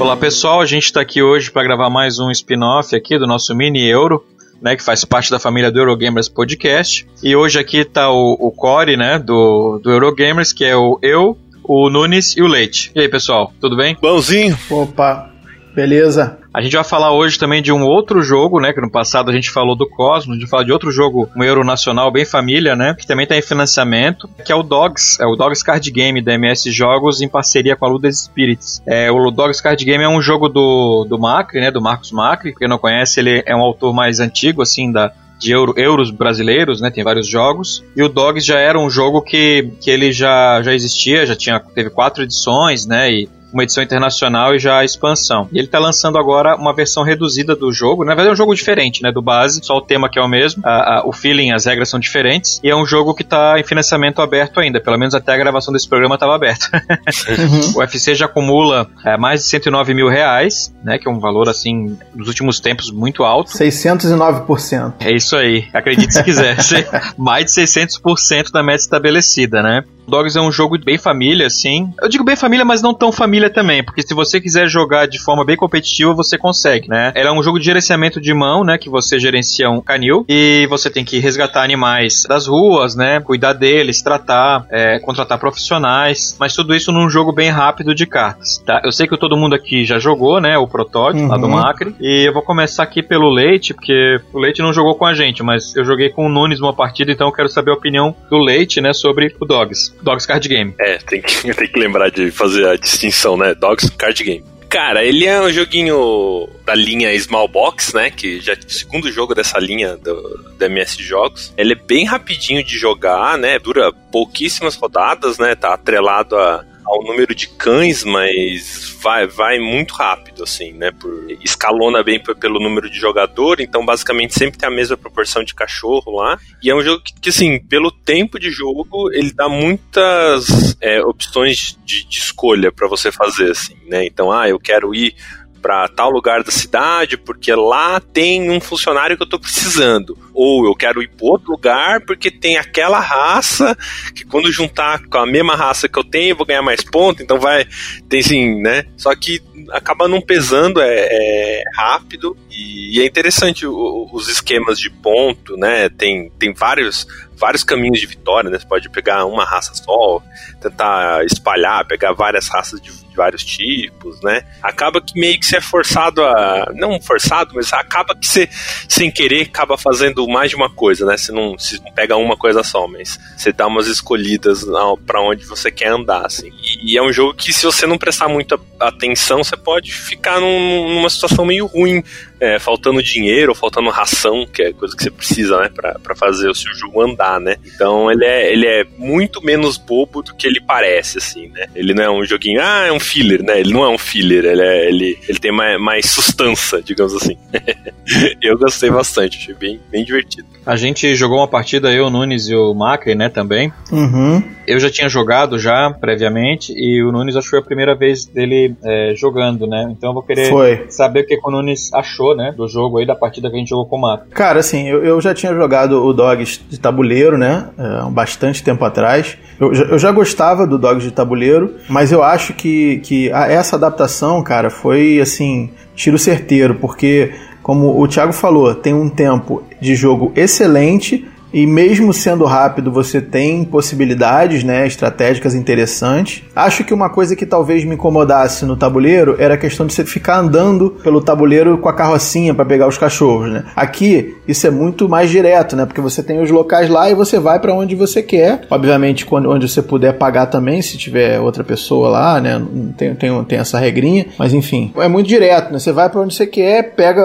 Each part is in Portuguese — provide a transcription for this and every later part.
Olá pessoal, a gente está aqui hoje para gravar mais um spin-off aqui do nosso mini Euro. Né, que faz parte da família do Eurogamers Podcast. E hoje aqui está o, o core, né, do, do Eurogamers, que é o eu, o Nunes e o Leite. E aí, pessoal, tudo bem? Bonzinho. Opa, beleza. A gente vai falar hoje também de um outro jogo, né? Que no passado a gente falou do Cosmos, a gente fala de outro jogo, um Euro Nacional bem família, né? Que também está em financiamento, que é o Dogs, é o Dogs Card Game da MS Jogos em parceria com a Ludas Spirits. É, o Dogs Card Game é um jogo do, do Macri, né? Do Marcos Macri. Quem não conhece, ele é um autor mais antigo, assim, da, de euro, euros brasileiros, né? Tem vários jogos. E o Dogs já era um jogo que, que ele já, já existia, já tinha teve quatro edições, né? E uma edição internacional e já a expansão. E ele está lançando agora uma versão reduzida do jogo. Na verdade, é um jogo diferente, né? Do base, só o tema que é o mesmo. A, a, o feeling, as regras são diferentes. E é um jogo que está em financiamento aberto ainda. Pelo menos até a gravação desse programa estava aberto. uhum. O UFC já acumula é, mais de 109 mil reais, né? Que é um valor, assim, nos últimos tempos muito alto. 609%. É isso aí. Acredite se quiser. mais de 600% da meta estabelecida, né? Dogs é um jogo bem família, assim. Eu digo bem família, mas não tão família também, porque se você quiser jogar de forma bem competitiva, você consegue, né? Ele é um jogo de gerenciamento de mão, né? Que você gerencia um canil e você tem que resgatar animais das ruas, né? Cuidar deles, tratar, é, contratar profissionais, mas tudo isso num jogo bem rápido de cartas, tá? Eu sei que todo mundo aqui já jogou, né? O protótipo uhum. lá do uhum. Macri. E eu vou começar aqui pelo Leite, porque o Leite não jogou com a gente, mas eu joguei com o Nunes uma partida, então eu quero saber a opinião do Leite, né? Sobre o Dogs. Dogs Card Game. É, tem que, tem que lembrar de fazer a distinção, né? Dogs Card Game. Cara, ele é um joguinho da linha Small Box, né? Que já é o segundo jogo dessa linha do, do MS Jogos. Ele é bem rapidinho de jogar, né? Dura pouquíssimas rodadas, né? Tá atrelado a ao número de cães, mas vai, vai muito rápido, assim, né? Por, escalona bem pelo número de jogador, então basicamente sempre tem a mesma proporção de cachorro lá. E é um jogo que, que assim, pelo tempo de jogo, ele dá muitas é, opções de, de escolha para você fazer, assim, né? Então, ah, eu quero ir para tal lugar da cidade porque lá tem um funcionário que eu estou precisando. Ou eu quero ir para outro lugar porque tem aquela raça que quando juntar com a mesma raça que eu tenho eu vou ganhar mais pontos. Então vai, tem sim, né? Só que acaba não pesando, é, é rápido e, e, é interessante o, os esquemas de ponto, né? Tem, tem vários vários caminhos de vitória, né? Você pode pegar uma raça só, tentar espalhar, pegar várias raças de, de vários tipos, né? Acaba que meio que você é forçado a. Não forçado, mas acaba que você, sem querer, acaba fazendo mais de uma coisa, né? Você não, você não pega uma coisa só, mas você dá umas escolhidas para onde você quer andar, assim. E, e, é um jogo que, se você não prestar muita atenção, você pode ficar num, numa situação meio ruim é, faltando dinheiro ou faltando ração, que é coisa que você precisa, né, pra, pra fazer o seu jogo andar, né? Então ele é, ele é muito menos bobo do que ele parece, assim, né? Ele não é um joguinho, ah, é um filler, né? Ele não é um filler, ele, é, ele, ele tem mais, mais sustância, digamos assim. eu gostei bastante, achei bem, bem divertido. A gente jogou uma partida, eu, o Nunes e o Macri, né, também. Uhum. Eu já tinha jogado já, previamente, e o Nunes acho que foi a primeira vez dele é, jogando, né? Então eu vou querer foi. saber o que o Nunes achou, né, do jogo aí, da partida que a gente jogou com o Macri. Cara, assim, eu, eu já tinha jogado o Dogs de tabuleiro, né, é, bastante tempo atrás. Eu, eu já gostava do Dogs de tabuleiro, mas eu acho que, que a, essa adaptação, cara, foi, assim, tiro certeiro, porque como o Thiago falou, tem um tempo de jogo excelente e mesmo sendo rápido, você tem possibilidades, né, estratégicas interessantes. Acho que uma coisa que talvez me incomodasse no tabuleiro era a questão de você ficar andando pelo tabuleiro com a carrocinha para pegar os cachorros, né? Aqui isso é muito mais direto, né? Porque você tem os locais lá e você vai para onde você quer. Obviamente, quando onde você puder pagar também, se tiver outra pessoa lá, né? Tem, tem, tem essa regrinha, mas enfim, é muito direto, né? Você vai para onde você quer, pega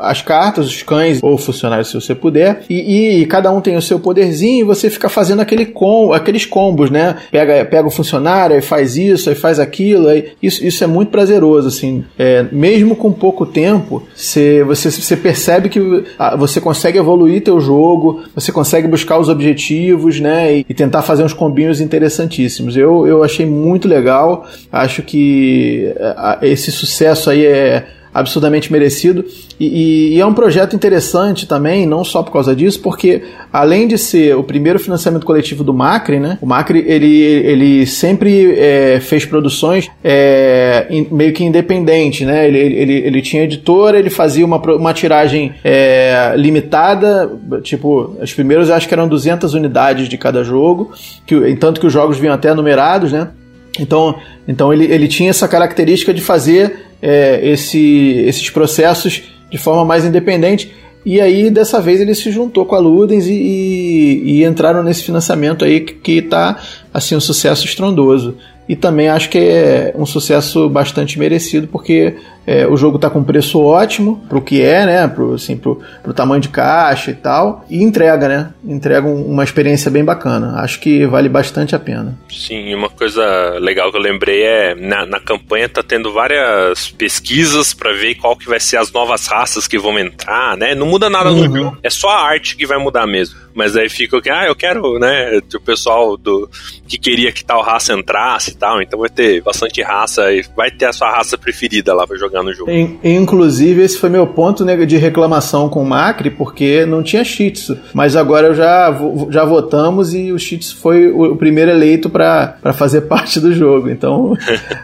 as cartas, os cães ou funcionários, se você puder, e, e, cada um tem o seu poderzinho e você fica fazendo aquele com, aqueles combos, né? Pega, pega o funcionário, e faz isso, aí faz aquilo, aí, isso, isso é muito prazeroso, assim. É, mesmo com pouco tempo, cê, você, você percebe que ah, você consegue evoluir teu jogo, você consegue buscar os objetivos, né? E, e tentar fazer uns combinhos interessantíssimos. Eu, eu achei muito legal, acho que ah, esse sucesso aí é absurdamente merecido. E, e, e, é um projeto interessante também, não só por causa disso, porque além de ser o primeiro financiamento coletivo do Macri, né? O Macri ele, ele sempre é, fez produções é, meio que independente, né? Ele, ele, ele tinha editora, ele fazia uma, uma tiragem é, limitada, tipo, os primeiros acho que eram 200 unidades de cada jogo, que, tanto que os jogos vinham até numerados, né? Então, então ele, ele tinha essa característica de fazer é, esse, esses processos de forma mais independente. E aí, dessa vez, ele se juntou com a Ludens e, e, e entraram nesse financiamento aí que está assim, um sucesso estrondoso. E também acho que é um sucesso bastante merecido, porque é, o jogo está com preço ótimo pro que é, né? Pro, assim, pro, pro tamanho de caixa e tal. E entrega, né? Entrega um, uma experiência bem bacana. Acho que vale bastante a pena. Sim, uma coisa legal que eu lembrei é na, na campanha tá tendo várias pesquisas para ver qual que vai ser as novas raças que vão entrar, né? Não muda nada uhum. no jogo. É só a arte que vai mudar mesmo. Mas aí fica o que, ah, eu quero, né? O pessoal do que queria que tal raça entrasse e tal. Então vai ter bastante raça e vai ter a sua raça preferida lá pra jogar no jogo. Inclusive, esse foi meu ponto né, de reclamação com o Macri, porque não tinha Shitsu. Mas agora eu já, já votamos e o Shitsu foi o primeiro eleito para fazer parte do jogo. Então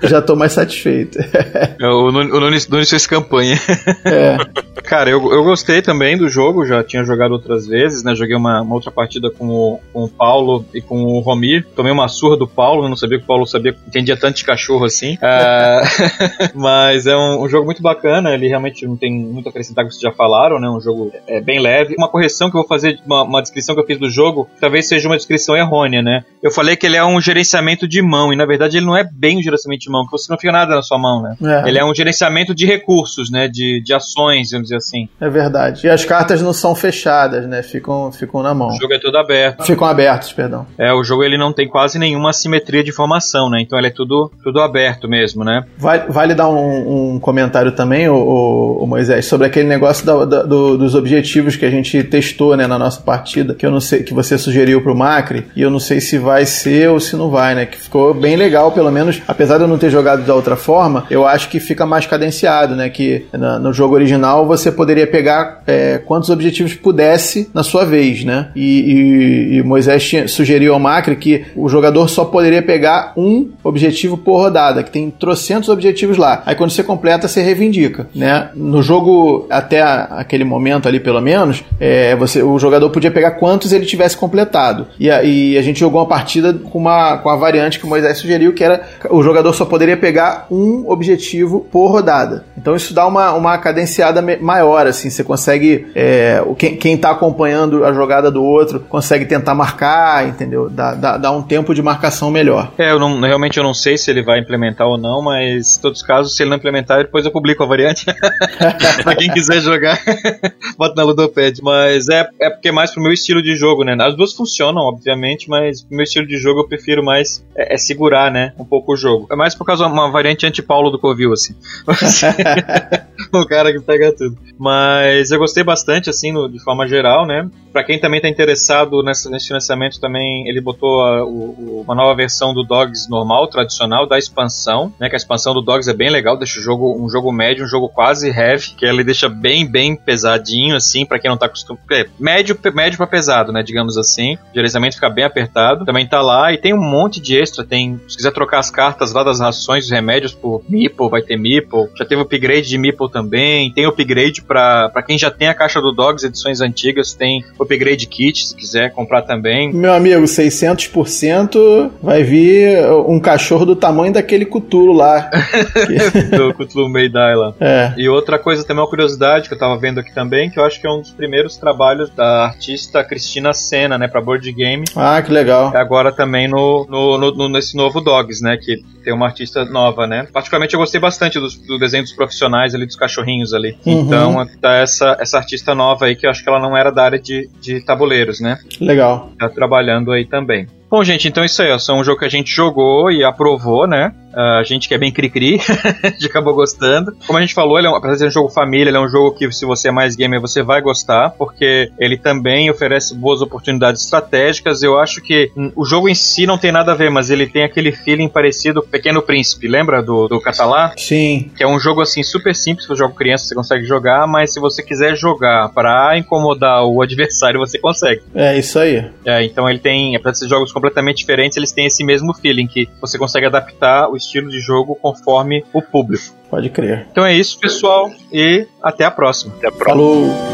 já tô mais satisfeito. É, o Nunes, Nunes fez campanha. É. Cara, eu, eu gostei também do jogo, já tinha jogado outras vezes, né? Joguei uma uma outra partida com o, com o Paulo e com o Romir. Tomei uma surra do Paulo, não sabia que o Paulo sabia, entendia tanto de cachorro assim. Uh, mas é um, um, jogo muito bacana, ele realmente não tem muito a acrescentar com o que vocês já falaram, né? Um jogo é, bem leve. Uma correção que eu vou fazer, uma, uma descrição que eu fiz do jogo, talvez seja uma descrição errônea, né? Eu falei que ele é um gerenciamento de mão, e na verdade ele não é bem um gerenciamento de mão, porque você não fica nada na sua mão, né? É. Ele é um gerenciamento de recursos, né? De, de ações, vamos dizer assim. É verdade. E as cartas não são fechadas, né? Ficam, ficam na mão. O jogo é todo aberto. Ficam abertos, perdão. É, o jogo ele não tem quase nenhuma assimetria de informação, né? Então ele é tudo, tudo aberto mesmo, né? Vale, vale dar um, um comentário também, o, o, o, Moisés, sobre aquele negócio da, da, do, dos objetivos que a gente testou, né, na nossa partida, que eu não sei, que você sugeriu pro Macri, e eu não sei se vai ser ou se não vai, né? Que ficou bem legal, pelo menos, apesar de eu não ter jogado da outra forma, eu acho que fica mais cadenciado, né? Que na, no jogo original você poderia pegar é, quantos objetivos pudesse na sua vez, né? E, e, e Moisés tinha, sugeriu ao Macri que o jogador só poderia pegar um objetivo por rodada, que tem trocentos objetivos lá. Aí quando você completa, você reivindica, né? No jogo, até aquele momento ali, pelo menos, é, você, o jogador podia pegar quantos ele tivesse completado. E a, e a gente jogou uma partida com, uma, com a variante que o Moisés sugeriu, que era o jogador só poderia pegar um objetivo por rodada. Então isso dá uma, uma cadenciada maior, assim, você consegue, é, quem, quem tá acompanhando a jogada do outro, outro consegue tentar marcar, entendeu? Dá, dá, dá um tempo de marcação melhor. É, eu não, realmente eu não sei se ele vai implementar ou não, mas em todos os casos, se ele não implementar, depois eu publico a variante. pra quem quiser jogar, bota na Ludopad. Mas é, é porque é mais pro meu estilo de jogo, né? As duas funcionam, obviamente, mas pro meu estilo de jogo eu prefiro mais é, é segurar, né? Um pouco o jogo. É mais por causa de uma variante anti-Paulo do Covil, assim. o cara que pega tudo. Mas eu gostei bastante, assim, no, de forma geral, né? Pra quem também tá interessado interessado nesse, financiamento também, ele botou a, o, uma nova versão do Dogs normal, tradicional, da expansão, né? Que a expansão do Dogs é bem legal, deixa o jogo um jogo médio, um jogo quase heavy, que ele deixa bem, bem pesadinho, assim, para quem não tá acostumado. É, médio, médio pra pesado, né? Digamos assim. O gerenciamento fica bem apertado. Também tá lá e tem um monte de extra. Tem, se quiser trocar as cartas lá das rações, dos remédios por Meeple, vai ter Meeple. Já teve upgrade de Meeple também. Tem upgrade para quem já tem a caixa do Dogs, edições antigas, tem upgrade kit se quiser comprar também. Meu amigo, 600% vai vir um cachorro do tamanho daquele Cutulo lá. do Cutulo Meidai lá. É. E outra coisa também, uma curiosidade que eu tava vendo aqui também, que eu acho que é um dos primeiros trabalhos da artista Cristina Senna, né, pra board game. Ah, que legal. Agora também no, no, no, nesse novo Dogs, né, que tem uma artista nova, né. Particularmente eu gostei bastante do, do desenho dos profissionais ali, dos cachorrinhos ali. Uhum. Então, tá essa, essa artista nova aí, que eu acho que ela não era da área de, de tabuleiros, né? Legal. Tá trabalhando aí também. Bom, gente, então isso aí, ó, é um jogo que a gente jogou e aprovou, né? Uh, a gente que é bem cri-cri, a gente acabou gostando. Como a gente falou, ele é um, apesar de ser um jogo família, ele é um jogo que se você é mais gamer, você vai gostar, porque ele também oferece boas oportunidades estratégicas. Eu acho que o jogo em si não tem nada a ver, mas ele tem aquele feeling parecido com Pequeno Príncipe, lembra do, do Catalá? Sim. Que é um jogo assim super simples, você joga criança, você consegue jogar, mas se você quiser jogar para incomodar o adversário, você consegue. É, isso aí. É, então ele tem, apesar de ser jogos completamente diferentes, eles têm esse mesmo feeling, que você consegue adaptar o estilo de jogo conforme o público. Pode crer. Então é isso, pessoal, e até a próxima. Até a próxima. Falou!